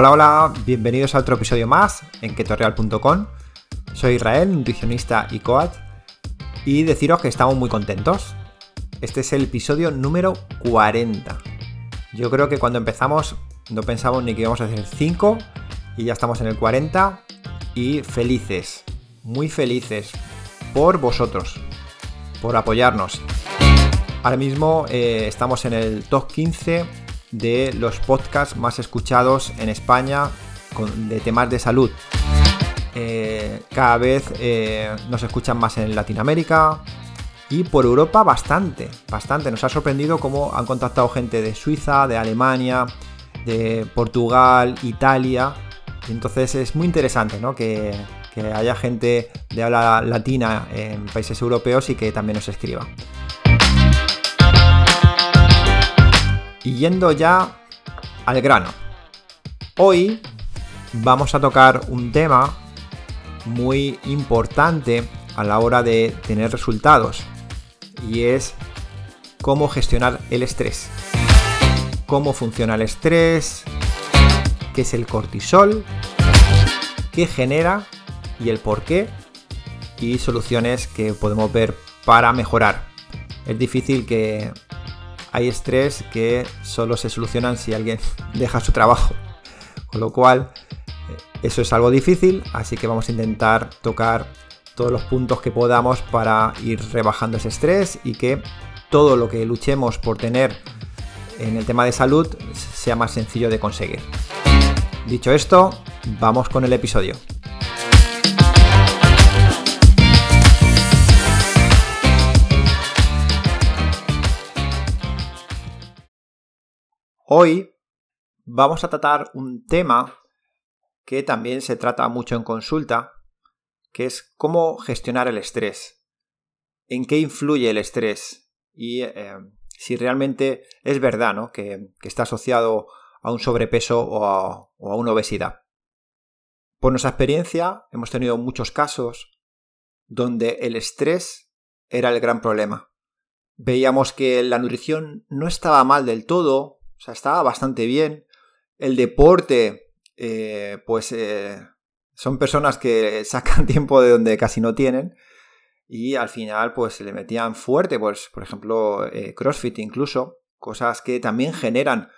Hola, hola, bienvenidos a otro episodio más en ketorreal.com. Soy Israel, nutricionista y coach, y deciros que estamos muy contentos. Este es el episodio número 40. Yo creo que cuando empezamos no pensamos ni que íbamos a hacer 5 y ya estamos en el 40 y felices, muy felices por vosotros, por apoyarnos. Ahora mismo eh, estamos en el top 15 de los podcasts más escuchados en España de temas de salud. Eh, cada vez eh, nos escuchan más en Latinoamérica y por Europa bastante, bastante. Nos ha sorprendido cómo han contactado gente de Suiza, de Alemania, de Portugal, Italia. entonces es muy interesante ¿no? que, que haya gente de habla latina en países europeos y que también nos escriba. Y yendo ya al grano. Hoy vamos a tocar un tema muy importante a la hora de tener resultados y es cómo gestionar el estrés. Cómo funciona el estrés, qué es el cortisol, qué genera y el por qué y soluciones que podemos ver para mejorar. Es difícil que hay estrés que solo se solucionan si alguien deja su trabajo. Con lo cual, eh, eso es algo difícil, así que vamos a intentar tocar todos los puntos que podamos para ir rebajando ese estrés y que todo lo que luchemos por tener en el tema de salud sea más sencillo de conseguir. Dicho esto, vamos con el episodio. Hoy vamos a tratar un tema que también se trata mucho en consulta, que es cómo gestionar el estrés, en qué influye el estrés y eh, si realmente es verdad ¿no? que, está asociado a un sobrepeso o a, o a una obesidad. Por nuestra experiencia hemos tenido muchos casos donde el estrés era el gran problema. Veíamos que la nutrición no estaba mal del todo, o sea, estaba bastante bien. El deporte, eh, pues eh, son personas que sacan tiempo de donde casi no tienen. Y al final, pues se le metían fuerte, pues, por ejemplo, eh, CrossFit incluso. Cosas que también generan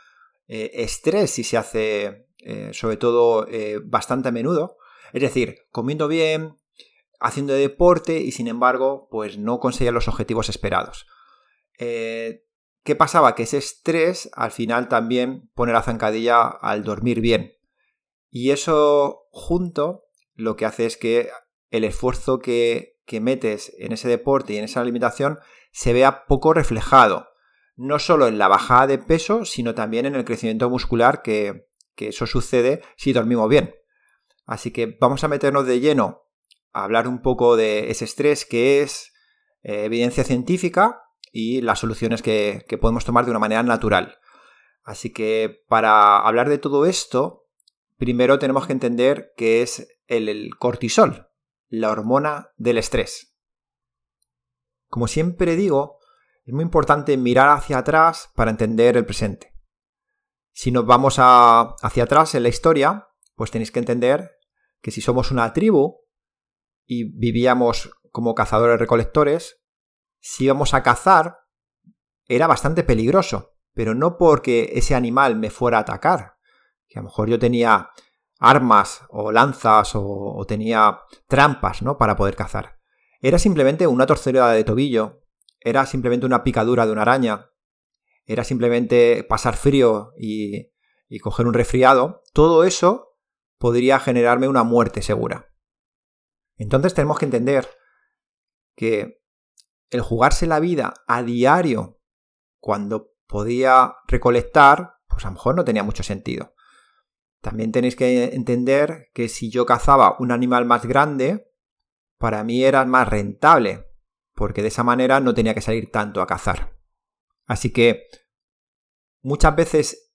estrés si se hace, sobre todo, bastante a menudo. Es decir, comiendo bien, haciendo deporte y sin embargo, pues no conseguían los objetivos esperados. ¿Qué pasaba? Que ese estrés al final también pone la zancadilla al dormir bien. Y eso junto lo que hace es que el esfuerzo que, que metes en ese deporte y en esa alimentación se vea poco reflejado. No solo en la bajada de peso, sino también en el crecimiento muscular que, que eso sucede si dormimos bien. Así que vamos a meternos de lleno a hablar un poco de ese estrés que es eh, evidencia científica y las soluciones que, podemos tomar de una manera natural. Así que para hablar de todo esto, primero tenemos que entender qué es el, cortisol, la hormona del estrés. Como siempre digo, es muy importante mirar hacia atrás para entender el presente. Si nos vamos hacia atrás en la historia, pues tenéis que entender que si somos una tribu y vivíamos como cazadores recolectores, si íbamos a cazar, era bastante peligroso, pero no porque ese animal me fuera a atacar, que a lo mejor yo tenía armas o lanzas o, tenía trampas, ¿no? Para poder cazar. Era simplemente una torcedura de tobillo, era simplemente una picadura de una araña, era simplemente pasar frío y, y coger un resfriado. Todo eso podría generarme una muerte segura. Entonces tenemos que entender que el jugarse la vida a diario cuando podía recolectar, pues a lo mejor no tenía mucho sentido. También tenéis que entender que si yo cazaba un animal más grande, para mí era más rentable, porque de esa manera no tenía que salir tanto a cazar. Así que muchas veces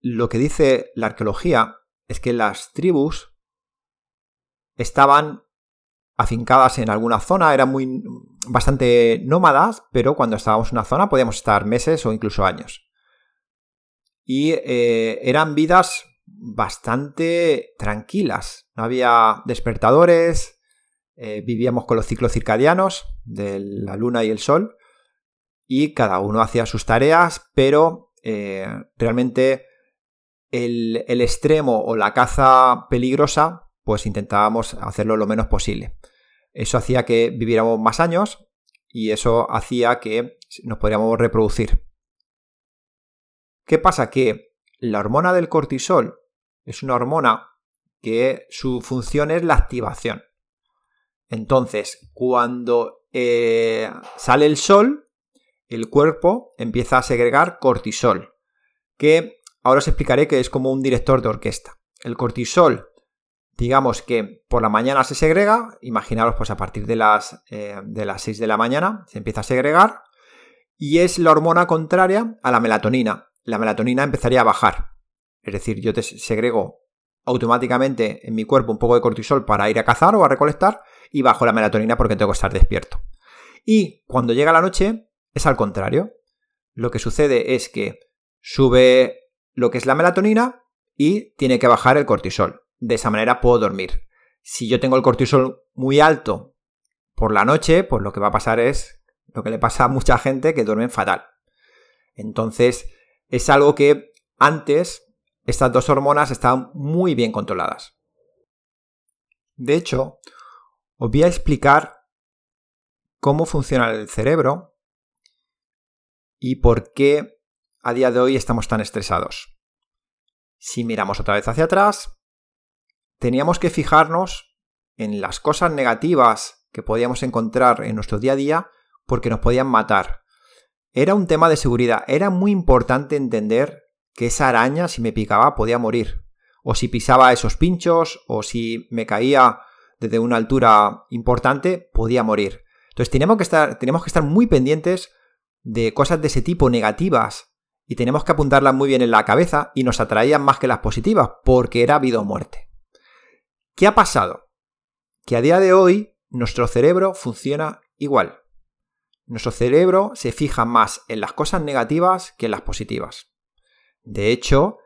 lo que dice la arqueología es que las tribus estaban afincadas en alguna zona, eran muy bastante nómadas, pero cuando estábamos en una zona podíamos estar meses o incluso años. Y eh, eran vidas bastante tranquilas. No había despertadores, eh, vivíamos con los ciclos circadianos de la luna y el sol y cada uno hacía sus tareas, pero eh, realmente el, el extremo o la caza peligrosa, pues intentábamos hacerlo lo menos posible. Eso hacía que viviéramos más años y eso hacía que nos podríamos reproducir. ¿Qué pasa? Que la hormona del cortisol es una hormona que su función es la activación. Entonces, cuando eh, sale el sol, el cuerpo empieza a segregar cortisol, que ahora os explicaré que es como un director de orquesta. El cortisol, digamos que por la mañana se segrega, imaginaros pues a partir de las, eh, de las 6 de la mañana se empieza a segregar, y es la hormona contraria a la melatonina. La melatonina empezaría a bajar. Es decir, yo te segrego automáticamente en mi cuerpo un poco de cortisol para ir a cazar o a recolectar y bajo la melatonina porque tengo que estar despierto. Y cuando llega la noche es al contrario. Lo que sucede es que sube lo que es la melatonina y tiene que bajar el cortisol. De esa manera puedo dormir. Si yo tengo el cortisol muy alto por la noche, pues lo que va a pasar es lo que le pasa a mucha gente que duermen fatal. Entonces, es algo que antes estas dos hormonas estaban muy bien controladas. De hecho, os voy a explicar cómo funciona el cerebro y por qué a día de hoy estamos tan estresados. Si miramos otra vez hacia atrás, teníamos que fijarnos en las cosas negativas que podíamos encontrar en nuestro día a día porque nos podían matar. Era un tema de seguridad, era muy importante entender que esa araña si me picaba podía morir. O si pisaba esos pinchos, o si me caía desde una altura importante, podía morir. Entonces tenemos que estar, tenemos que estar muy pendientes de cosas de ese tipo negativas y tenemos que apuntarlas muy bien en la cabeza y nos atraían más que las positivas porque era vida o muerte. ¿Qué ha pasado? Que a día de hoy nuestro cerebro funciona igual. Nuestro cerebro se fija más en las cosas negativas que en las positivas. De hecho,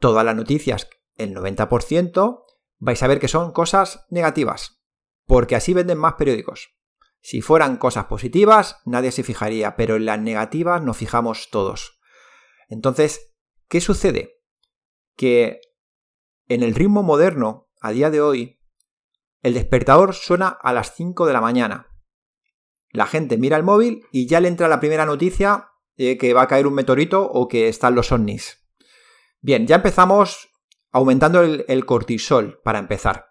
todas las noticias, el 90%, vais a ver que son cosas negativas, porque así venden más periódicos. Si fueran cosas positivas, nadie se fijaría, pero en las negativas nos fijamos todos. Entonces, ¿qué sucede? Que en el ritmo moderno, a día de hoy, el despertador suena a las 5 de la mañana. La gente mira el móvil y ya le entra la primera noticia eh, que va a caer un meteorito o que están los ovnis. Bien, ya empezamos aumentando el, cortisol para empezar.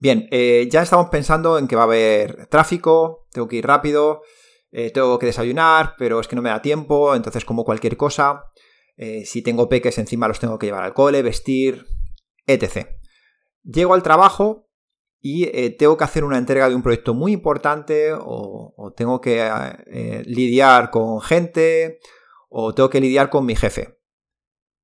Bien, eh, ya estamos pensando en que va a haber tráfico, tengo que ir rápido, eh, tengo que desayunar, pero es que no me da tiempo, entonces como cualquier cosa, si tengo peques encima los tengo que llevar al cole, vestir, etc. Llego al trabajo y eh, tengo que hacer una entrega de un proyecto muy importante o, tengo que eh, lidiar con gente o tengo que lidiar con mi jefe.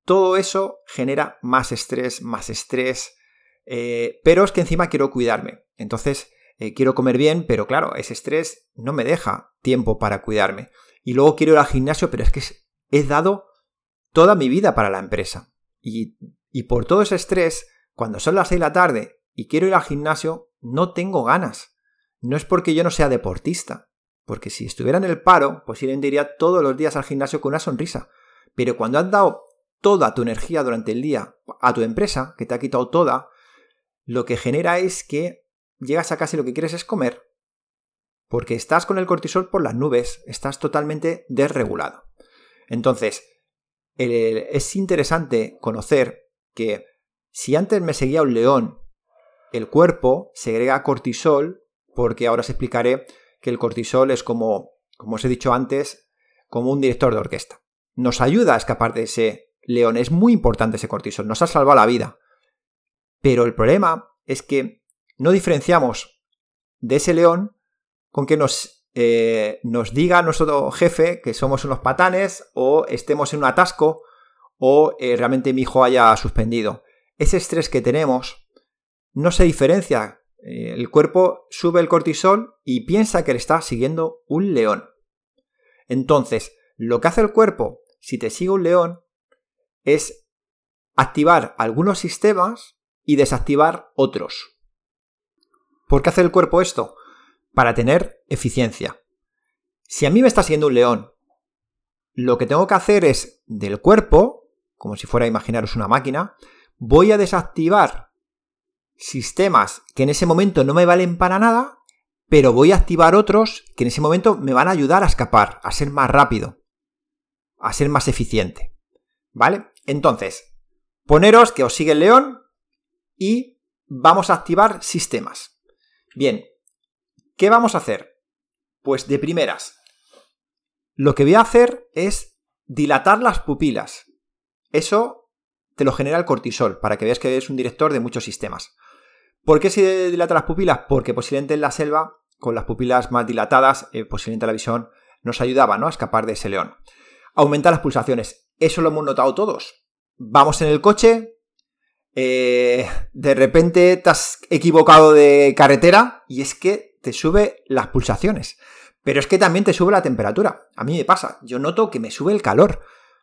Todo eso genera más estrés, más estrés, eh, pero es que encima quiero cuidarme. Entonces quiero comer bien, pero claro, ese estrés no me deja tiempo para cuidarme. Y luego quiero ir al gimnasio, pero es que he dado toda mi vida para la empresa. Y por todo ese estrés, cuando son las 6 de la tarde y quiero ir al gimnasio, no tengo ganas. No es porque yo no sea deportista, porque si estuviera en el paro, posiblemente iría todos los días al gimnasio con una sonrisa. Pero cuando has dado toda tu energía durante el día a tu empresa, que te ha quitado toda, lo que genera es que llegas a casa y lo que quieres es comer. Porque estás con el cortisol por las nubes, estás totalmente desregulado. Entonces, es interesante conocer que si antes me seguía un león el cuerpo segrega cortisol, porque ahora os explicaré que el cortisol es como, como os he dicho antes, como un director de orquesta. Nos ayuda a escapar de ese león, es muy importante ese cortisol, nos ha salvado la vida. Pero el problema es que no diferenciamos de ese león con que nos, eh, nos diga nuestro jefe que somos unos patanes o estemos en un atasco o eh, realmente mi hijo haya suspendido. Ese estrés que tenemos no se diferencia. Eh, el cuerpo sube el cortisol y piensa que le está siguiendo un león. Entonces, lo que hace el cuerpo, si te sigue un león, es activar algunos sistemas y desactivar otros. ¿Por qué hace el cuerpo esto? Para tener eficiencia. Si a mí me está siguiendo un león, lo que tengo que hacer es del cuerpo, como si fuera imaginaros una máquina, voy a desactivar sistemas que en ese momento no me valen para nada, pero voy a activar otros que en ese momento me van a ayudar a escapar, a ser más rápido, a ser más eficiente. ¿Vale? Entonces, poneros que os sigue el león y vamos a activar sistemas. Bien, ¿qué vamos a hacer? Pues de primeras, lo que voy a hacer es dilatar las pupilas. Eso lo genera el cortisol, para que veas que es un director de muchos sistemas. ¿Por qué se dilata las pupilas? Porque posiblemente en la selva, con las pupilas más dilatadas, eh, posiblemente la visión nos ayudaba ¿no? a escapar de ese león. Aumenta las pulsaciones. Eso lo hemos notado todos. Vamos en el coche, eh, de repente te has equivocado de carretera y es que te sube las pulsaciones. Pero es que también te sube la temperatura. A mí me pasa. Yo noto que me sube el calor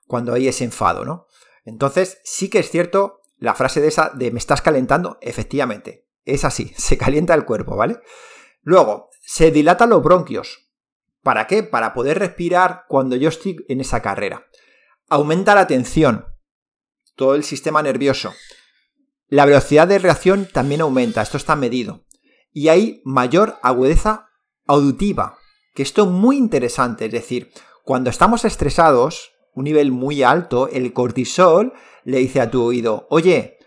cuando hay ese enfado, ¿no? Entonces, sí que es cierto la frase de esa de me estás calentando, efectivamente. Es así, se calienta el cuerpo, ¿vale? Luego, se dilatan los bronquios. ¿Para qué? Para poder respirar cuando yo estoy en esa carrera. Aumenta la tensión, todo el sistema nervioso. La velocidad de reacción también aumenta, esto está medido. Y hay mayor agudeza auditiva, que esto es muy interesante, es decir, cuando estamos estresados, un nivel muy alto, el cortisol le dice a tu oído, oye,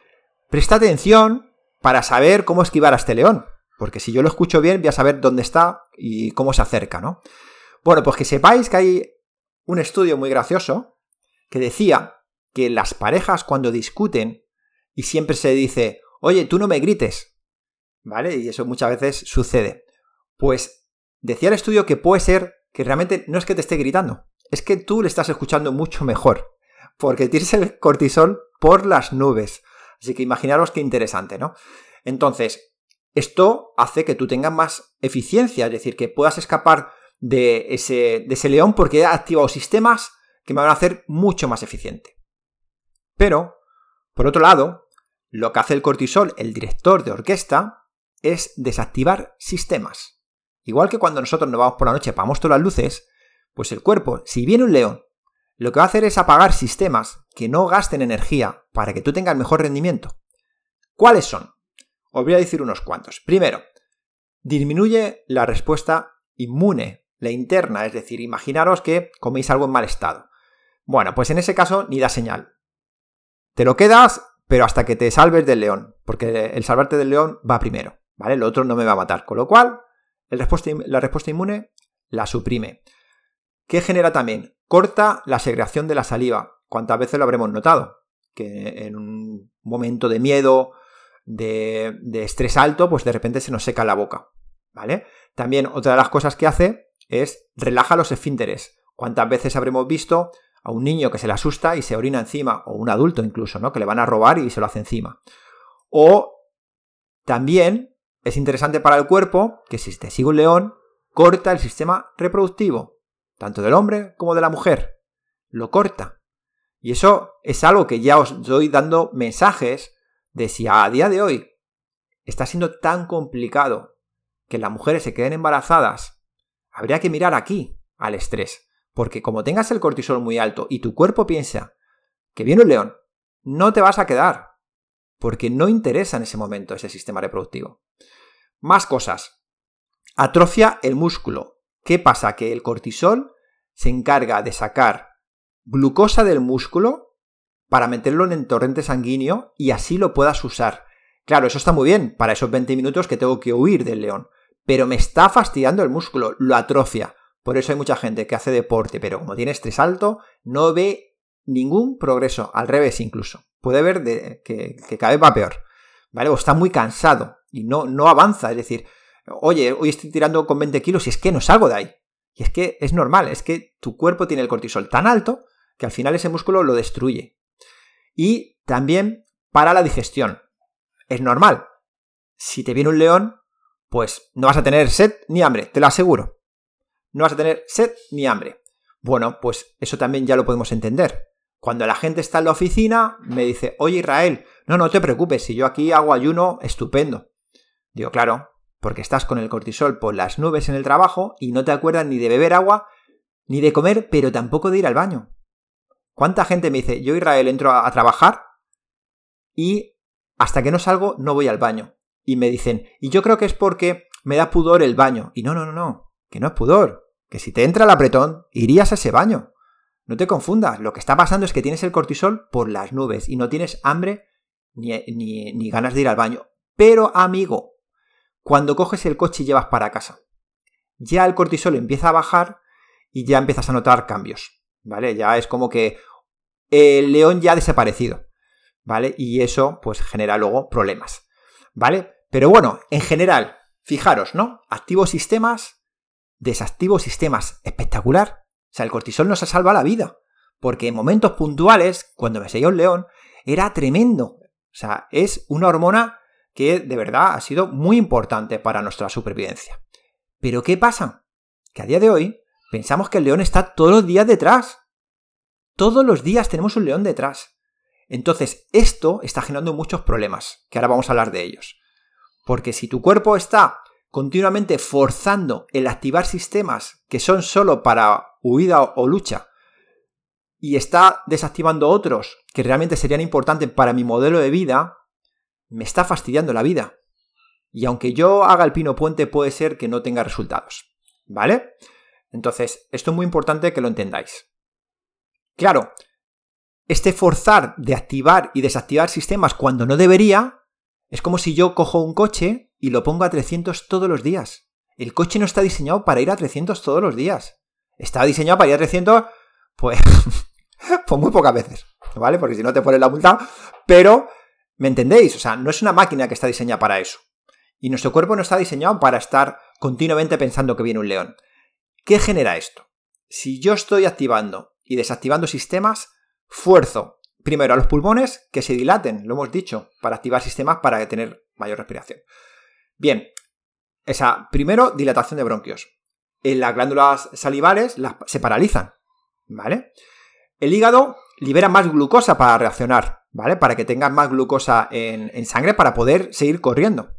presta atención para saber cómo esquivar a este león, porque si yo lo escucho bien voy a saber dónde está y cómo se acerca, ¿no? Bueno, pues que sepáis que hay un estudio muy gracioso que decía que las parejas cuando discuten y siempre se dice, oye, tú no me grites. ¿Vale? Y eso muchas veces sucede. Pues decía el estudio que puede ser que realmente no es que te esté gritando, es que tú le estás escuchando mucho mejor, porque tienes el cortisol por las nubes. Así que imaginaros qué interesante, ¿no? Entonces, esto hace que tú tengas más eficiencia, es decir, que puedas escapar de ese, león porque he activado sistemas que me van a hacer mucho más eficiente. Pero por otro lado, lo que hace el cortisol, el director de orquesta, es desactivar sistemas. Igual que cuando nosotros nos vamos por la noche, apagamos todas las luces, pues el cuerpo, si viene un león, lo que va a hacer es apagar sistemas que no gasten energía para que tú tengas mejor rendimiento. ¿Cuáles son? Os voy a decir unos cuantos. Primero, disminuye la respuesta inmune, la interna, es decir, imaginaros que coméis algo en mal estado. Bueno, pues en ese caso ni da señal. Te lo quedas, pero hasta que te salves del león, porque el salvarte del león va primero, ¿vale? El otro no me va a matar. Con lo cual, la respuesta inmune la suprime. ¿Qué genera también? Corta la segregación de la saliva. ¿Cuántas veces lo habremos notado? Que en un momento de miedo, de, de estrés alto, pues de repente se nos seca la boca, ¿vale? También otra de las cosas que hace es relaja los esfínteres. ¿Cuántas veces habremos visto a un niño que se le asusta y se orina encima, o un adulto incluso, ¿no? Que le van a robar y se lo hace encima. O también es interesante para el cuerpo que si te sigue un león, corta el sistema reproductivo, tanto del hombre como de la mujer. Lo corta. Y eso es algo que ya os doy dando mensajes de si a día de hoy está siendo tan complicado que las mujeres se queden embarazadas, habría que mirar aquí al estrés. Porque como tengas el cortisol muy alto y tu cuerpo piensa que viene un león, no te vas a quedar. Porque no interesa en ese momento ese sistema reproductivo. Más cosas. Atrofia el músculo. ¿Qué pasa? Que el cortisol se encarga de sacar glucosa del músculo para meterlo en el torrente sanguíneo y así lo puedas usar. Claro, eso está muy bien para esos 20 minutos que tengo que huir del león, pero me está fastidiando el músculo, lo atrofia. Por eso hay mucha gente que hace deporte, pero como tiene estrés alto, no ve ningún progreso, al revés incluso. Puede ver que, cada vez va peor, ¿vale? O está muy cansado y no, no avanza, es decir, oye, hoy estoy tirando con 20 kilos y es que no salgo de ahí. Y es que es normal, es que tu cuerpo tiene el cortisol tan alto que al final ese músculo lo destruye. Y también para la digestión. Es normal. Si te viene un león, pues no vas a tener sed ni hambre, te lo aseguro no vas a tener sed ni hambre. Bueno, pues eso también ya lo podemos entender, Cuando la gente está en la oficina, me dice, oye Israel, no, no te preocupes, si yo aquí hago ayuno, estupendo. Digo, claro, porque estás con el cortisol por las nubes en el trabajo y no te acuerdas ni de beber agua, ni de comer, pero tampoco de ir al baño. ¿Cuánta gente me dice, yo Israel entro a, trabajar y hasta que no salgo no voy al baño? Y me dicen, y yo creo que es porque me da pudor el baño. Y no, no, no, no, que no es pudor, que si te entra el apretón, irías a ese baño. No te confundas, lo que está pasando es que tienes el cortisol por las nubes y no tienes hambre ni, ni, ganas de ir al baño. Pero, amigo, cuando coges el coche y llevas para casa, ya el cortisol empieza a bajar y ya empiezas a notar cambios, ¿vale? Ya es como que el león ya ha desaparecido, ¿vale? Y eso pues genera luego problemas, ¿vale? Pero bueno, en general, fijaros, ¿no? Activo sistemas, desactivo sistemas, espectacular. O sea, el cortisol nos ha salvado la vida. Porque en momentos puntuales, cuando me seguía un león, era tremendo. O sea, es una hormona que de verdad ha sido muy importante para nuestra supervivencia. Pero ¿qué pasa? Que a día de hoy pensamos que el león está todos los días detrás. Todos los días tenemos un león detrás. Entonces, esto está generando muchos problemas, que ahora vamos a hablar de ellos. Porque si tu cuerpo está continuamente forzando el activar sistemas que son solo para huida o lucha y está desactivando otros que realmente serían importantes para mi modelo de vida, me está fastidiando la vida. Y aunque yo haga el pino puente, puede ser que no tenga resultados. ¿Vale? Entonces, esto es muy importante que lo entendáis. Claro, este forzar de activar y desactivar sistemas cuando no debería, es como si yo cojo un coche y lo pongo a 300 todos los días. El coche no está diseñado para ir a 300 todos los días. Está diseñado para ir a 300, pues, pues muy pocas veces, ¿vale? Porque si no te pones la multa. Pero, ¿me entendéis? O sea, no es una máquina que está diseñada para eso. Y nuestro cuerpo no está diseñado para estar continuamente pensando que viene un león. ¿Qué genera esto? Si yo estoy activando y desactivando sistemas, fuerzo primero a los pulmones que se dilaten, lo hemos dicho, para activar sistemas para tener mayor respiración. Bien, esa primero dilatación de bronquios en las glándulas salivares se paralizan, ¿vale? El hígado libera más glucosa para reaccionar, ¿vale? Para que tengas más glucosa en, sangre para poder seguir corriendo.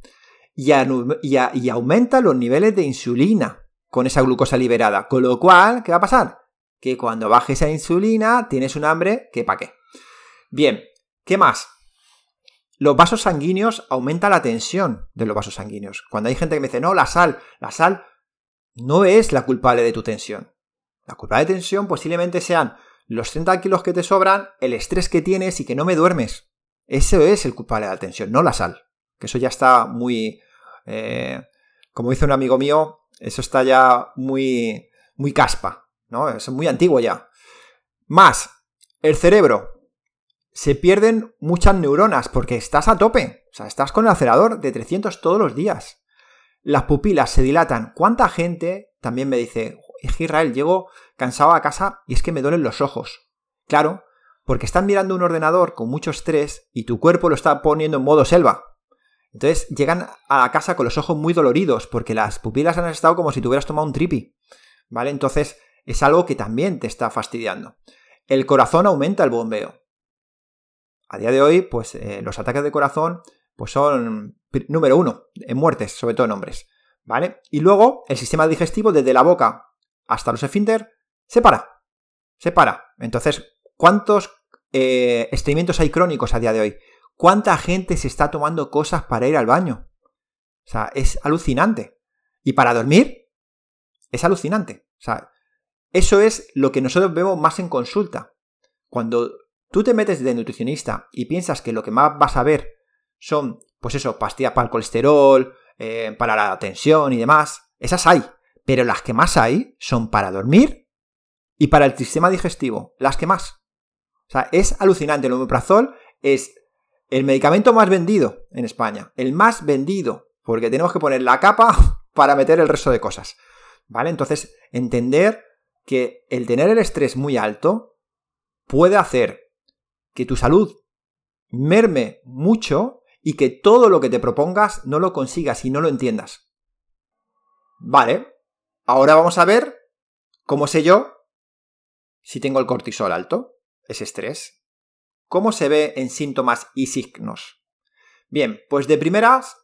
Y, aumenta los niveles de insulina con esa glucosa liberada. Con lo cual, ¿qué va a pasar? Que cuando baje esa insulina tienes un hambre que pa' qué. Bien, ¿qué más? Los vasos sanguíneos aumenta la tensión de los vasos sanguíneos. Cuando hay gente que me dice, no, la sal, la sal no es la culpable de tu tensión. La culpable de tensión posiblemente sean los 30 kilos que te sobran, el estrés que tienes y que no me duermes. Eso es el culpable de la tensión, no la sal. Que eso ya está muy... Eh, como dice un amigo mío, eso está ya muy... muy caspa, ¿no? Es muy antiguo ya. Más, el cerebro. Se pierden muchas neuronas porque estás a tope. O sea, estás con el acelerador de 300 todos los días las pupilas se dilatan. ¿Cuánta gente también me dice, Israel, llego cansado a casa y es que me duelen los ojos? Claro, porque están mirando un ordenador con mucho estrés y tu cuerpo lo está poniendo en modo selva. Entonces llegan a la casa con los ojos muy doloridos porque las pupilas han estado como si tuvieras tomado un tripi. ¿Vale? Entonces es algo que también te está fastidiando. El corazón aumenta el bombeo. A día de hoy, pues eh, los ataques de corazón pues son número uno en muertes, sobre todo en hombres. ¿Vale? Y luego el sistema digestivo desde la boca hasta los esfínter se para. Se para. Entonces, ¿cuántos eh, hay crónicos a día de hoy? ¿Cuánta gente se está tomando cosas para ir al baño? O sea, es alucinante. Y para dormir, es alucinante. O sea, eso es lo que nosotros vemos más en consulta. Cuando tú te metes de nutricionista y piensas que lo que más vas a ver son, pues eso, pastillas para el colesterol, eh, para la tensión y demás. Esas hay. Pero las que más hay son para dormir y para el sistema digestivo. Las que más. O sea, es alucinante. El omeprazol es el medicamento más vendido en España. El más vendido. Porque tenemos que poner la capa para meter el resto de cosas. ¿Vale? Entonces, entender que el tener el estrés muy alto puede hacer que tu salud merme mucho y que todo lo que te propongas no lo consigas y no lo entiendas. Vale, ahora vamos a ver cómo sé yo si tengo el cortisol alto. ese estrés? ¿Cómo se ve en síntomas y signos? Bien, pues de primeras,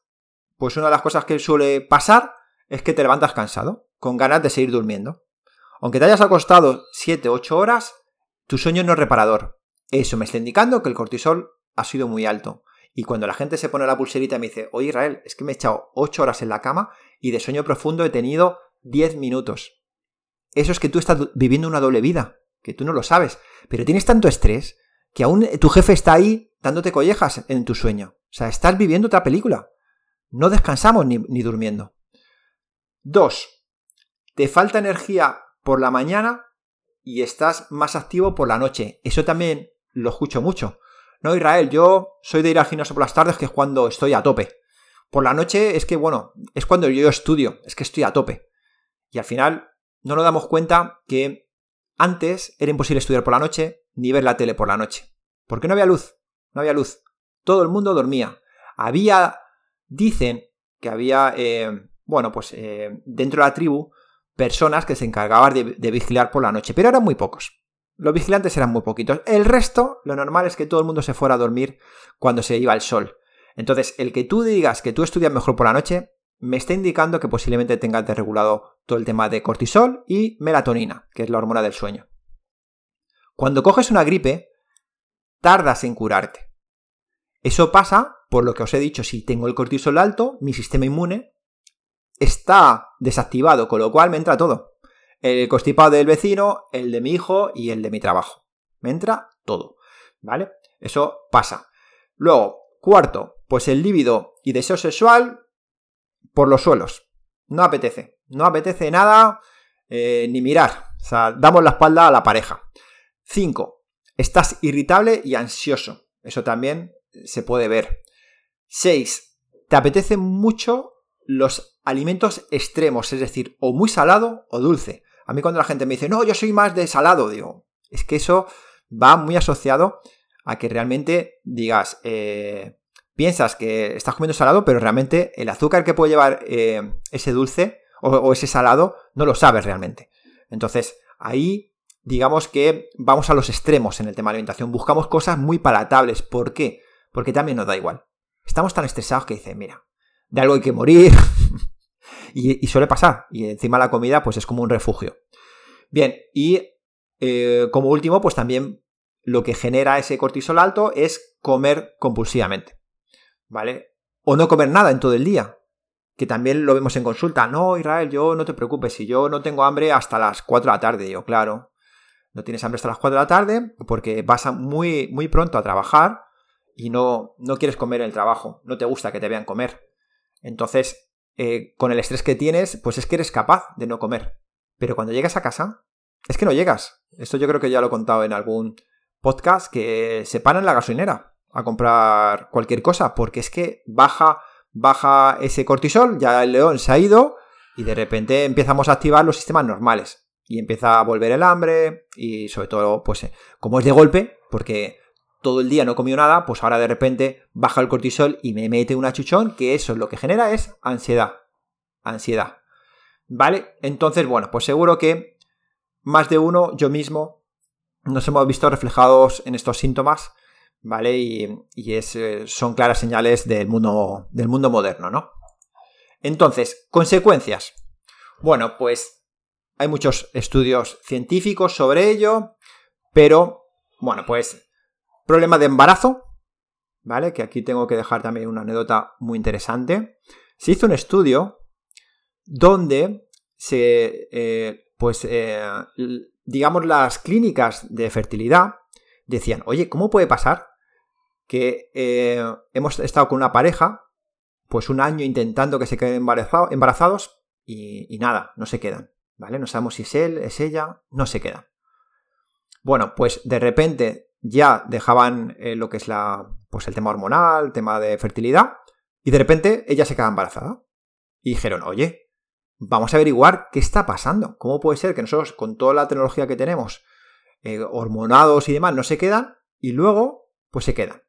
pues una de las cosas que suele pasar es que te levantas cansado, con ganas de seguir durmiendo. Aunque te hayas acostado 7 o 8 horas, tu sueño no es reparador. Eso me está indicando que el cortisol ha sido muy alto. Y cuando la gente se pone la pulserita y me dice, oye Israel, es que me he echado 8 horas en la cama y de sueño profundo he tenido 10 minutos. Eso es que tú estás viviendo una doble vida, que tú no lo sabes, pero tienes tanto estrés que aún tu jefe está ahí dándote collejas en tu sueño. O sea, estás viviendo otra película. No descansamos ni, ni durmiendo. Dos, te falta energía por la mañana y estás más activo por la noche. Eso también lo escucho mucho. No, Israel, yo soy de ir al gimnasio por las tardes, que es cuando estoy a tope. Por la noche es que, bueno, es cuando yo estudio, es que estoy a tope. Y al final no nos damos cuenta que antes era imposible estudiar por la noche ni ver la tele por la noche. Porque no había luz, no había luz. Todo el mundo dormía. Había, dicen que había, eh, bueno, pues eh, dentro de la tribu, personas que se encargaban de vigilar por la noche, pero eran muy pocos. Los vigilantes eran muy poquitos. El resto, lo normal es que todo el mundo se fuera a dormir cuando se iba el sol. Entonces, el que tú digas que tú estudias mejor por la noche, me está indicando que posiblemente tengas desregulado todo el tema de cortisol y melatonina, que es la hormona del sueño. Cuando coges una gripe, tardas en curarte. Eso pasa por lo que os he dicho, si tengo el cortisol alto, mi sistema inmune está desactivado, con lo cual me entra todo el constipado del vecino, el de mi hijo y el de mi trabajo. Me entra todo, ¿vale? Eso pasa. Luego, cuarto, pues el líbido y deseo sexual por los suelos. No apetece, no apetece nada eh, ni mirar. O sea, damos la espalda a la pareja. Cinco, estás irritable y ansioso. Eso también se puede ver. Seis, te apetecen mucho los alimentos extremos, es decir, o muy salado o dulce. A mí cuando la gente me dice, no, yo soy más de salado, digo, es que eso va muy asociado a que realmente digas, eh, piensas que estás comiendo salado, pero realmente el azúcar que puede llevar eh, ese dulce o, ese salado no lo sabes realmente. Entonces, ahí digamos que vamos a los extremos en el tema de alimentación. Buscamos cosas muy palatables. ¿Por qué? Porque también nos da igual. Estamos tan estresados que dicen, mira, de algo hay que morir, y, suele pasar. Y encima la comida, pues es como un refugio. Bien, y eh, como último, pues también lo que genera ese cortisol alto es comer compulsivamente. ¿Vale? O no comer nada en todo el día. Que también lo vemos en consulta. No, Israel, yo no te preocupes, si yo no tengo hambre hasta las 4 de la tarde. Yo, claro, no tienes hambre hasta las 4 de la tarde porque vas muy, muy pronto a trabajar y no, no quieres comer en el trabajo. No te gusta que te vean comer. Entonces, eh, con el estrés que tienes, pues es que eres capaz de no comer. Pero cuando llegas a casa, es que no llegas. Esto yo creo que ya lo he contado en algún podcast, que se paran en la gasolinera a comprar cualquier cosa, porque es que baja, baja ese cortisol, ya el león se ha ido y de repente empezamos a activar los sistemas normales. Y empieza a volver el hambre y sobre todo, pues eh, como es de golpe, porque todo el día no comió nada, pues ahora de repente baja el cortisol y me mete un achuchón, que eso lo que genera es ansiedad. Ansiedad. ¿Vale? Entonces, bueno, pues seguro que más de uno, yo mismo, nos hemos visto reflejados en estos síntomas, ¿vale? Y, es, eh, son claras señales del mundo, del mundo moderno, ¿no? Entonces, consecuencias. Bueno, pues hay muchos estudios científicos sobre ello, pero, bueno, pues Problema de embarazo, ¿vale? Que aquí tengo que dejar también una anécdota muy interesante. Se hizo un estudio donde se, eh, pues, eh, digamos, las clínicas de fertilidad decían, oye, ¿cómo puede pasar que eh, hemos estado con una pareja, pues un año intentando que se queden embarazados y, nada, no se quedan, ¿vale? No sabemos si es él, es ella, no se quedan. Bueno, pues de repente ya dejaban eh, lo que es la, pues el tema hormonal, el tema de fertilidad, y de repente ella se queda embarazada. Y dijeron, oye, vamos a averiguar qué está pasando. ¿Cómo puede ser que nosotros, con toda la tecnología que tenemos, eh, hormonados y demás, no se quedan y luego, pues se quedan?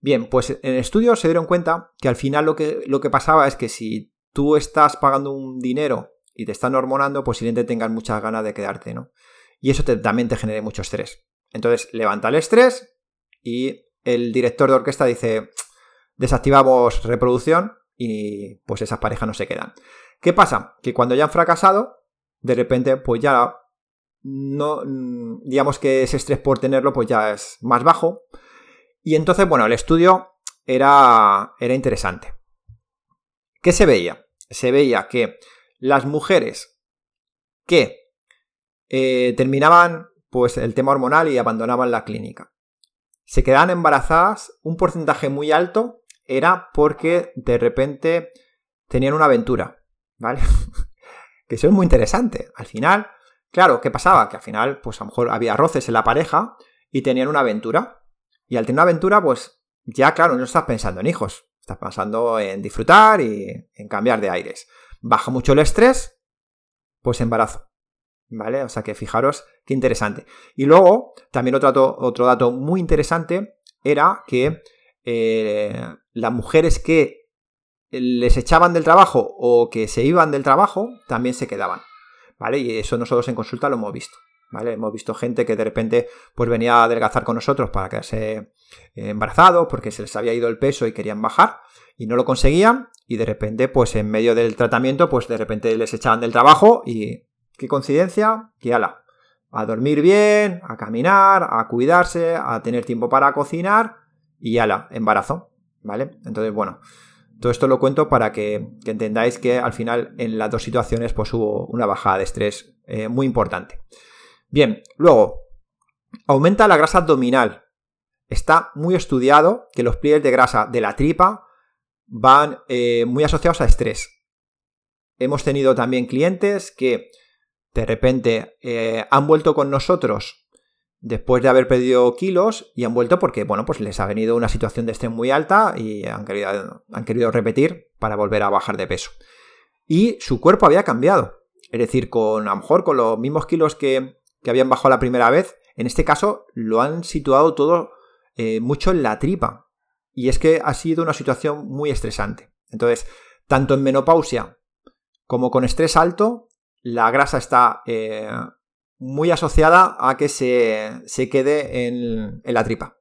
Bien, pues en el estudio se dieron cuenta que al final lo que, lo que pasaba es que si tú estás pagando un dinero y te están hormonando, posiblemente tengas muchas ganas de quedarte, ¿no? Y eso también te genere mucho estrés. Entonces levanta el estrés y el director de orquesta dice, desactivamos reproducción y pues esas parejas no se quedan. ¿Qué pasa? Que cuando ya han fracasado, de repente pues ya no, digamos que ese estrés por tenerlo pues ya es más bajo. Y entonces, bueno, el estudio era, era interesante. ¿Qué se veía? Se veía que las mujeres que eh, terminaban pues el tema hormonal y abandonaban la clínica. Se quedaban embarazadas, un porcentaje muy alto era porque de repente tenían una aventura, ¿vale? que eso es muy interesante. Al final, claro, ¿qué pasaba? Que al final, pues a lo mejor había roces en la pareja y tenían una aventura. Y al tener una aventura, pues ya, claro, no estás pensando en hijos, estás pensando en disfrutar y en cambiar de aires. Baja mucho el estrés, pues embarazo. ¿Vale? O sea que fijaros qué interesante. Y luego, también otro dato, otro dato muy interesante era que eh, las mujeres que les echaban del trabajo o que se iban del trabajo también se quedaban. ¿Vale? Y eso nosotros en consulta lo hemos visto. ¿Vale? Hemos visto gente que de repente pues venía a adelgazar con nosotros para quedarse eh, embarazado porque se les había ido el peso y querían bajar y no lo conseguían y de repente pues en medio del tratamiento pues de repente les echaban del trabajo y qué coincidencia que ala a dormir bien, a caminar, a cuidarse, a tener tiempo para cocinar y ala, embarazo, ¿vale? Entonces, bueno, todo esto lo cuento para que, entendáis que al final en las dos situaciones pues hubo una bajada de estrés eh, muy importante. Bien, luego, aumenta la grasa abdominal. Está muy estudiado que los pliegues de grasa de la tripa van eh, muy asociados a estrés. Hemos tenido también clientes que de repente eh, han vuelto con nosotros después de haber perdido kilos y han vuelto porque, bueno, pues les ha venido una situación de estrés muy alta y han querido, han querido repetir para volver a bajar de peso. Y su cuerpo había cambiado. Es decir, con a lo mejor con los mismos kilos que, habían bajado la primera vez, en este caso lo han situado todo eh, mucho en la tripa. Y es que ha sido una situación muy estresante. Entonces, tanto en menopausia como con estrés alto, la grasa está eh, muy asociada a que se, quede en, la tripa.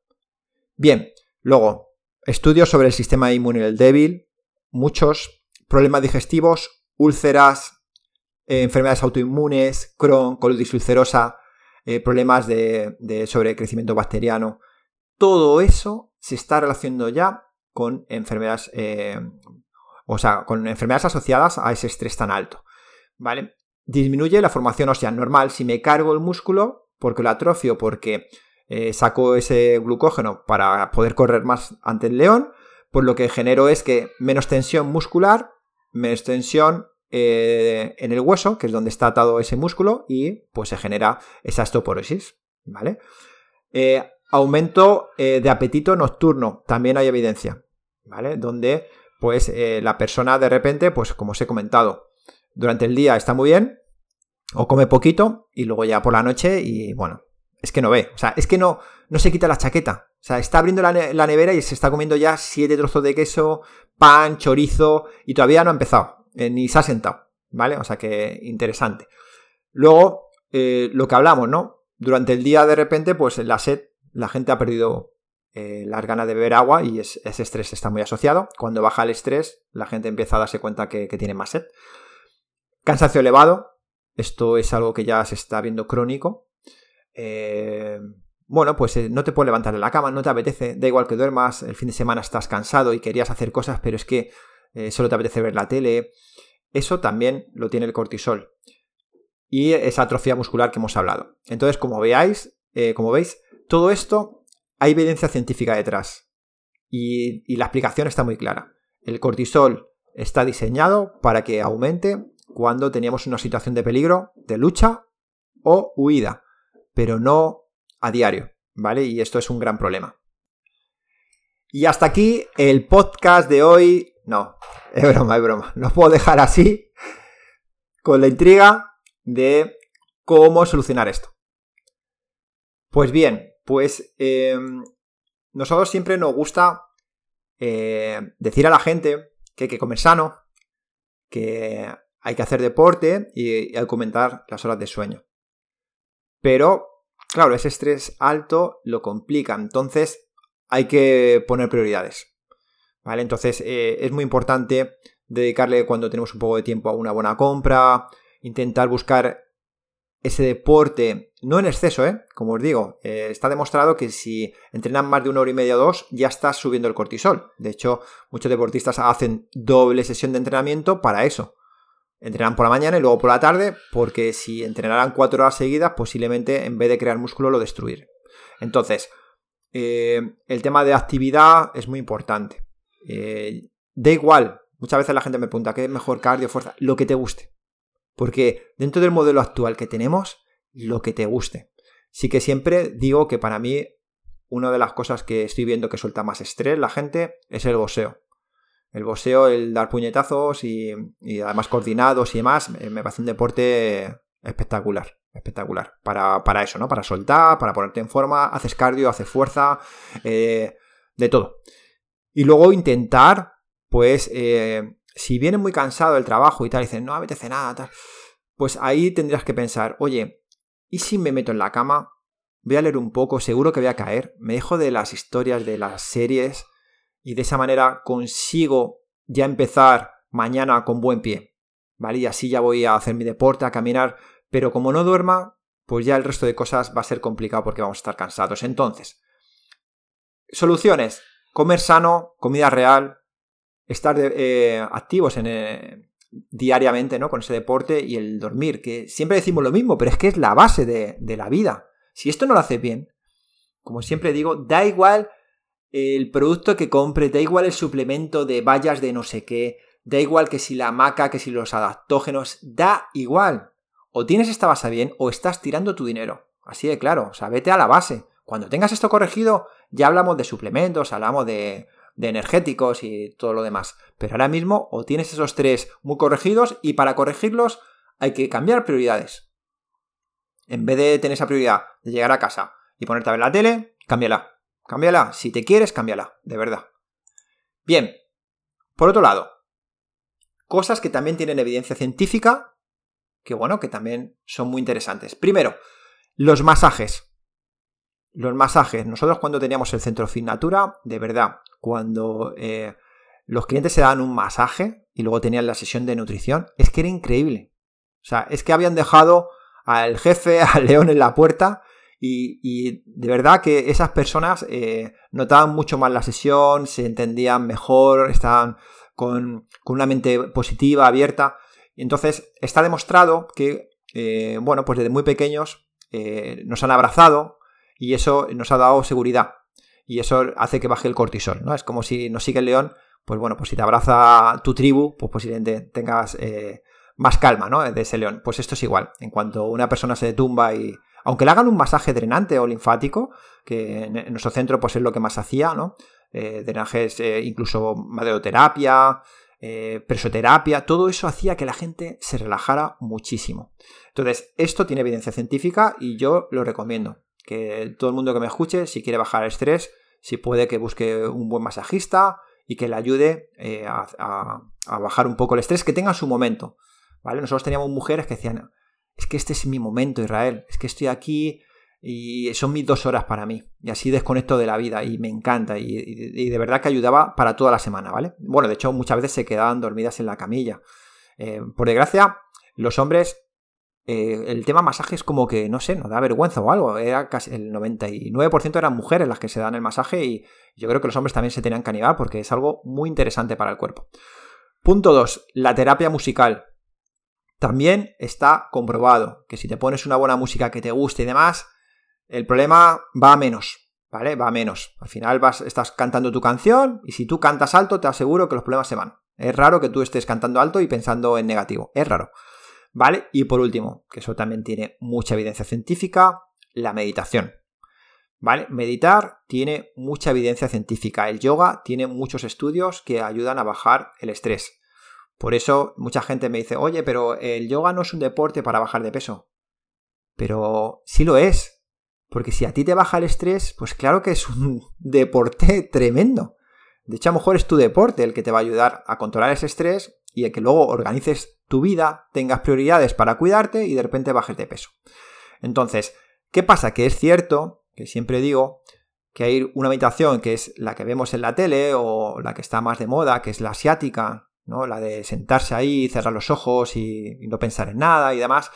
Bien, luego, estudios sobre el sistema inmune débil, muchos problemas digestivos, úlceras, eh, enfermedades autoinmunes, Crohn, colitis ulcerosa, eh, problemas de, sobrecrecimiento bacteriano. Todo eso se está relacionando ya con enfermedades, eh, o sea, con enfermedades asociadas a ese estrés tan alto. ¿Vale? Disminuye la formación ósea normal. Si me cargo el músculo, porque lo atrofio, porque eh, saco ese glucógeno para poder correr más ante el león, pues lo que genero es que menos tensión muscular, menos tensión eh, en el hueso, que es donde está atado ese músculo, y pues se genera esa osteoporosis, ¿vale? Eh, aumento de apetito nocturno, también hay evidencia, ¿vale? Donde pues la persona de repente, pues como os he comentado, durante el día está muy bien, o come poquito, y luego ya por la noche, y bueno, es que no ve. O sea, es que no, no se quita la chaqueta. O sea, está abriendo la, nevera y se está comiendo ya siete trozos de queso, pan, chorizo, y todavía no ha empezado, eh, ni se ha sentado. ¿Vale? O sea que interesante. Luego, eh, lo que hablamos, ¿no? Durante el día, de repente, pues la sed, la gente ha perdido eh, las ganas de beber agua y ese estrés está muy asociado. Cuando baja el estrés, la gente empieza a darse cuenta que tiene más sed. Cansancio elevado. Esto es algo que ya se está viendo crónico. Eh, bueno, pues eh, no te puedes levantar de la cama, no te apetece, da igual que duermas, el fin de semana estás cansado y querías hacer cosas, pero es que eh, solo te apetece ver la tele. Eso también lo tiene el cortisol. Y esa atrofia muscular que hemos hablado. Entonces, como veáis, como veis, todo esto hay evidencia científica detrás. y la explicación está muy clara. El cortisol está diseñado para que aumente cuando teníamos una situación de peligro, de lucha o huida, pero no a diario, ¿vale? Y esto es un gran problema. Y hasta aquí el podcast de hoy. No, es broma, es broma. No puedo dejar así con la intriga de cómo solucionar esto. Pues bien, pues em, nosotros siempre nos gusta eh, decir a la gente que hay que comer sano, que hay que hacer deporte y, aumentar las horas de sueño. Pero claro, ese estrés alto lo complica. Entonces hay que poner prioridades. ¿Vale? Entonces eh, es muy importante dedicarle cuando tenemos un poco de tiempo a una buena compra, intentar buscar ese deporte, no en exceso, ¿eh? Como os digo, eh, está demostrado que si entrenan más de una hora y media o dos, ya estás subiendo el cortisol. De hecho, muchos deportistas hacen doble sesión de entrenamiento para eso. Entrenan por la mañana y luego por la tarde, porque si entrenaran cuatro horas seguidas, posiblemente en vez de crear músculo lo destruir. Entonces, eh, el tema de actividad es muy importante. Eh, da igual, muchas veces la gente me pregunta, ¿qué es mejor cardio, fuerza? Lo que te guste. Porque dentro del modelo actual que tenemos, lo que te guste. Sí que siempre digo que para mí una de las cosas que estoy viendo que suelta más estrés la gente es el boxeo. El boxeo, el dar puñetazos y, además coordinados y demás, me parece un deporte espectacular. Espectacular. Para, eso, ¿no? Para soltar, para ponerte en forma, haces cardio, haces fuerza, eh, de todo. Y luego intentar, pues, eh, si vienes muy cansado del trabajo y tal, y dices, no apetece nada, tal, pues ahí tendrías que pensar, oye, ¿y si me meto en la cama? Voy a leer un poco, seguro que voy a caer, me dejo de las historias de las series y de esa manera consigo ya empezar mañana con buen pie, ¿vale? Y así ya voy a hacer mi deporte, a caminar, pero como no duerma, pues ya el resto de cosas va a ser complicado porque vamos a estar cansados. Entonces, soluciones, comer sano, comida real, estar eh, activos en, eh, diariamente ¿no? con ese deporte y el dormir, que siempre decimos lo mismo, pero es que es la base de, de la vida. Si esto no lo hace bien, como siempre digo, da igual el producto que compre, da igual el suplemento de vallas de no sé qué, da igual que si la maca, que si los adaptógenos, da igual. O tienes esta base bien o estás tirando tu dinero. Así de claro, o sea, vete a la base. Cuando tengas esto corregido, ya hablamos de suplementos, hablamos de de energéticos y todo lo demás. Pero ahora mismo o tienes esos tres muy corregidos y para corregirlos hay que cambiar prioridades. En vez de tener esa prioridad de llegar a casa y ponerte a ver la tele, cámbiala. Cámbiala. Si te quieres, cámbiala. De verdad. Bien. Por otro lado, cosas que también tienen evidencia científica, que bueno, que también son muy interesantes. Primero, los masajes. Los masajes. Nosotros cuando teníamos el centro Finnatura, de verdad, cuando eh, los clientes se daban un masaje y luego tenían la sesión de nutrición, es que era increíble. O sea, es que habían dejado al jefe, al león en la puerta y, de verdad que esas personas eh, notaban mucho más la sesión, se entendían mejor, estaban con, una mente positiva, abierta. Entonces está demostrado que, eh, bueno, pues desde muy pequeños nos han abrazado, y eso nos ha dado seguridad y eso hace que baje el cortisol, ¿no? Es como si nos sigue el león, pues bueno, pues si te abraza tu tribu, pues posiblemente tengas eh, más calma, ¿no? De ese león. Pues esto es igual. En cuanto una persona se tumba y... Aunque le hagan un masaje drenante o linfático, que en, nuestro centro pues es lo que más hacía, ¿no? Eh, drenajes, eh, incluso maderoterapia, presoterapia, todo eso hacía que la gente se relajara muchísimo. Entonces, esto tiene evidencia científica y yo lo recomiendo que todo el mundo que me escuche, si quiere bajar el estrés, si puede que busque un buen masajista y que le ayude eh, a, bajar un poco el estrés, que tenga su momento. ¿vale? Nosotros teníamos mujeres que decían, es que este es mi momento, Israel, es que estoy aquí y son mis dos horas para mí. Y así desconecto de la vida y me encanta. Y, de verdad que ayudaba para toda la semana, ¿vale? Bueno, de hecho muchas veces se quedaban dormidas en la camilla. Eh, por desgracia, los hombres eh, el tema masaje es como que, no sé, nos da vergüenza o algo. Era casi el 99% eran mujeres las que se dan el masaje y yo creo que los hombres también se tenían que animar porque es algo muy interesante para el cuerpo. Punto 2. La terapia musical. También está comprobado que si te pones una buena música que te guste y demás, el problema va a menos, ¿vale? Va menos. Al final vas, estás cantando tu canción y si tú cantas alto te aseguro que los problemas se van. Es raro que tú estés cantando alto y pensando en negativo. Es raro. ¿Vale? Y por último, que eso también tiene mucha evidencia científica, la meditación. ¿Vale? Meditar tiene mucha evidencia científica. El yoga tiene muchos estudios que ayudan a bajar el estrés. Por eso mucha gente me dice, oye, pero el yoga no es un deporte para bajar de peso. Pero sí lo es. Porque si a ti te baja el estrés, pues claro que es un deporte tremendo. De hecho, a lo mejor es tu deporte el que te va a ayudar a controlar ese estrés y el que luego organices tu vida, tengas prioridades para cuidarte y de repente bajes de peso. Entonces, ¿Qué pasa? Que es cierto, que siempre digo, que hay una meditación que es la que vemos en la tele o la que está más de moda, que es la asiática, ¿no? La de sentarse ahí, cerrar los ojos y, no pensar en nada y demás.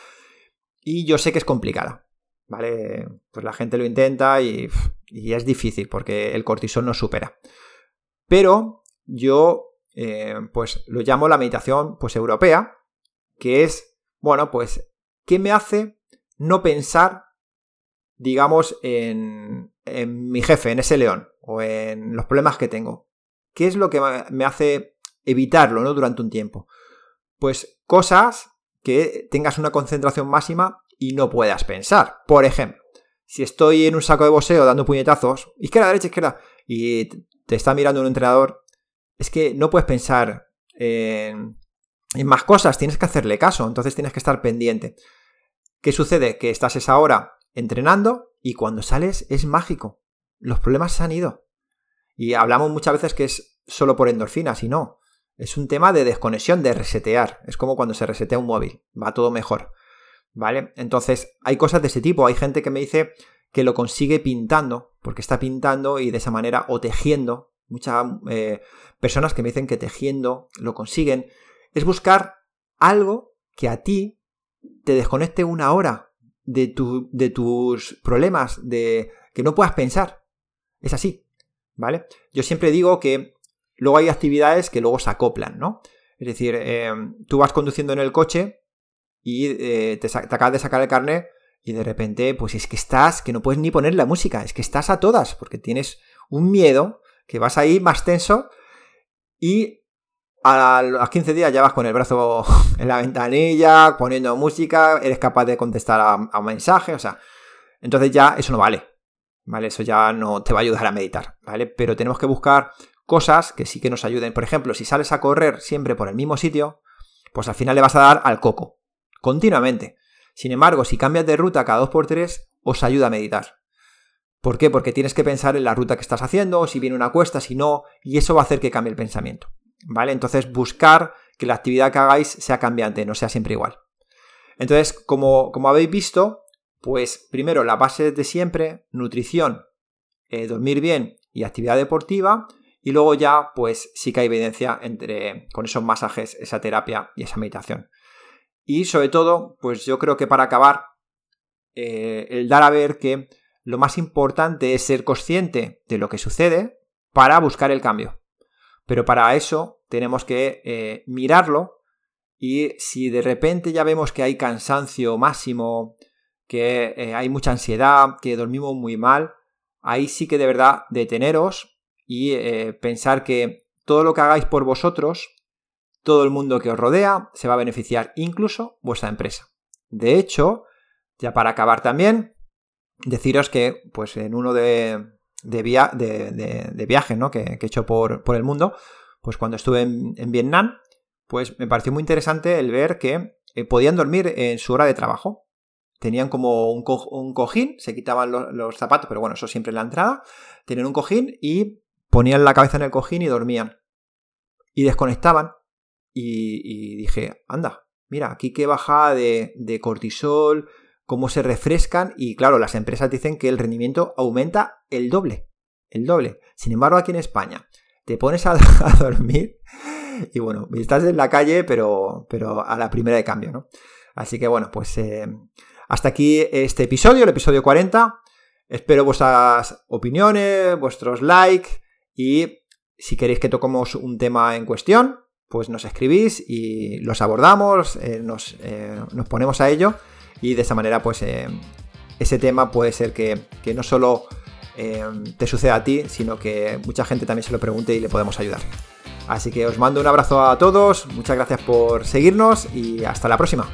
Y yo sé que es complicada, ¿vale? Pues la gente lo intenta y, es difícil porque el cortisol no supera. Pero yo, eh, pues lo llamo la meditación, pues europea, que es, bueno, pues, ¿qué me hace no pensar, digamos, en, en mi jefe, en ese león, o en los problemas que tengo? ¿Qué es lo que me hace evitarlo, ¿no? Durante un tiempo. Pues cosas que tengas una concentración máxima y no puedas pensar. Por ejemplo, si estoy en un saco de boxeo dando puñetazos, izquierda, derecha, izquierda, y te está mirando un entrenador, es que no puedes pensar en, más cosas, tienes que hacerle caso, entonces tienes que estar pendiente. ¿Qué sucede? Que estás esa hora entrenando y cuando sales es mágico. Los problemas se han ido. Y hablamos muchas veces que es solo por endorfinas y no. Es un tema de desconexión, de resetear. Es como cuando se resetea un móvil. Va todo mejor. ¿Vale? Entonces, hay cosas de ese tipo. Hay gente que me dice que lo consigue pintando, porque está pintando y de esa manera, o tejiendo. Muchas eh, personas que me dicen que tejiendo lo consiguen. Es buscar algo que a ti te desconecte una hora de, de tus problemas, de que no puedas pensar. Es así. ¿Vale? Yo siempre digo que Luego hay actividades que luego se acoplan, ¿no? Es decir, em, tú vas conduciendo en el coche y eh, te, acabas de sacar el carnet y de repente, pues es que estás, que no puedes ni poner la música, es que estás a todas, porque tienes un miedo, que vas ahí más tenso y a los 15 días ya vas con el brazo en la ventanilla, poniendo música, eres capaz de contestar a, a un mensaje, o sea, entonces ya eso no vale, ¿vale? Eso ya no te va a ayudar a meditar, ¿vale? Pero tenemos que buscar cosas que sí que nos ayuden. Por ejemplo, si sales a correr siempre por el mismo sitio, pues al final le vas a dar al coco, continuamente. Sin embargo, si cambias de ruta cada 2x3, os ayuda a meditar. ¿Por qué? Porque tienes que pensar en la ruta que estás haciendo, si viene una cuesta, si no, y eso va a hacer que cambie el pensamiento. ¿Vale? Entonces, buscar que la actividad que hagáis sea cambiante, no sea siempre igual. Entonces, como, como habéis visto, pues primero la base de siempre, nutrición, eh, dormir bien y actividad deportiva, y luego ya, pues sí que hay evidencia entre, con esos masajes, esa terapia y esa meditación. Y sobre todo, pues yo creo que para acabar, eh, el dar a ver que lo más importante es ser consciente de lo que sucede para buscar el cambio. Pero para eso tenemos que eh, mirarlo y si de repente ya vemos que hay cansancio máximo, que eh, hay mucha ansiedad, que dormimos muy mal, ahí sí que de verdad deteneros, y eh, pensar que todo lo que hagáis por vosotros, todo el mundo que os rodea se va a beneficiar, incluso vuestra empresa. De hecho, ya para acabar también, deciros que pues en uno de, de, viajes ¿no? que, he hecho por, por, el mundo, pues cuando estuve en, Vietnam, pues me pareció muy interesante el ver que eh, podían dormir en su hora de trabajo. Tenían como un, cojín, se quitaban los, los, zapatos, pero bueno, eso siempre en la entrada. Tenían un cojín y ponían la cabeza en el cojín y dormían. Y desconectaban. Y, dije, anda, mira, aquí qué bajada de, cortisol, cómo se refrescan. Y claro, las empresas dicen que el rendimiento aumenta el doble. El doble. Sin embargo, aquí en España, te pones a, dormir y bueno, estás en la calle, pero, pero a la primera de cambio, ¿no? Así que bueno, pues eh, hasta aquí este episodio, el episodio 40. Espero vuestras opiniones, vuestros likes y si queréis que toquemos un tema en cuestión, pues nos escribís y los abordamos, eh, nos, eh, nos, ponemos a ello y de esa manera pues eh, ese tema puede ser que, que no solo te suceda a ti, sino que mucha gente también se lo pregunte y le podemos ayudar. Así que os mando un abrazo a todos, muchas gracias por seguirnos y hasta la próxima.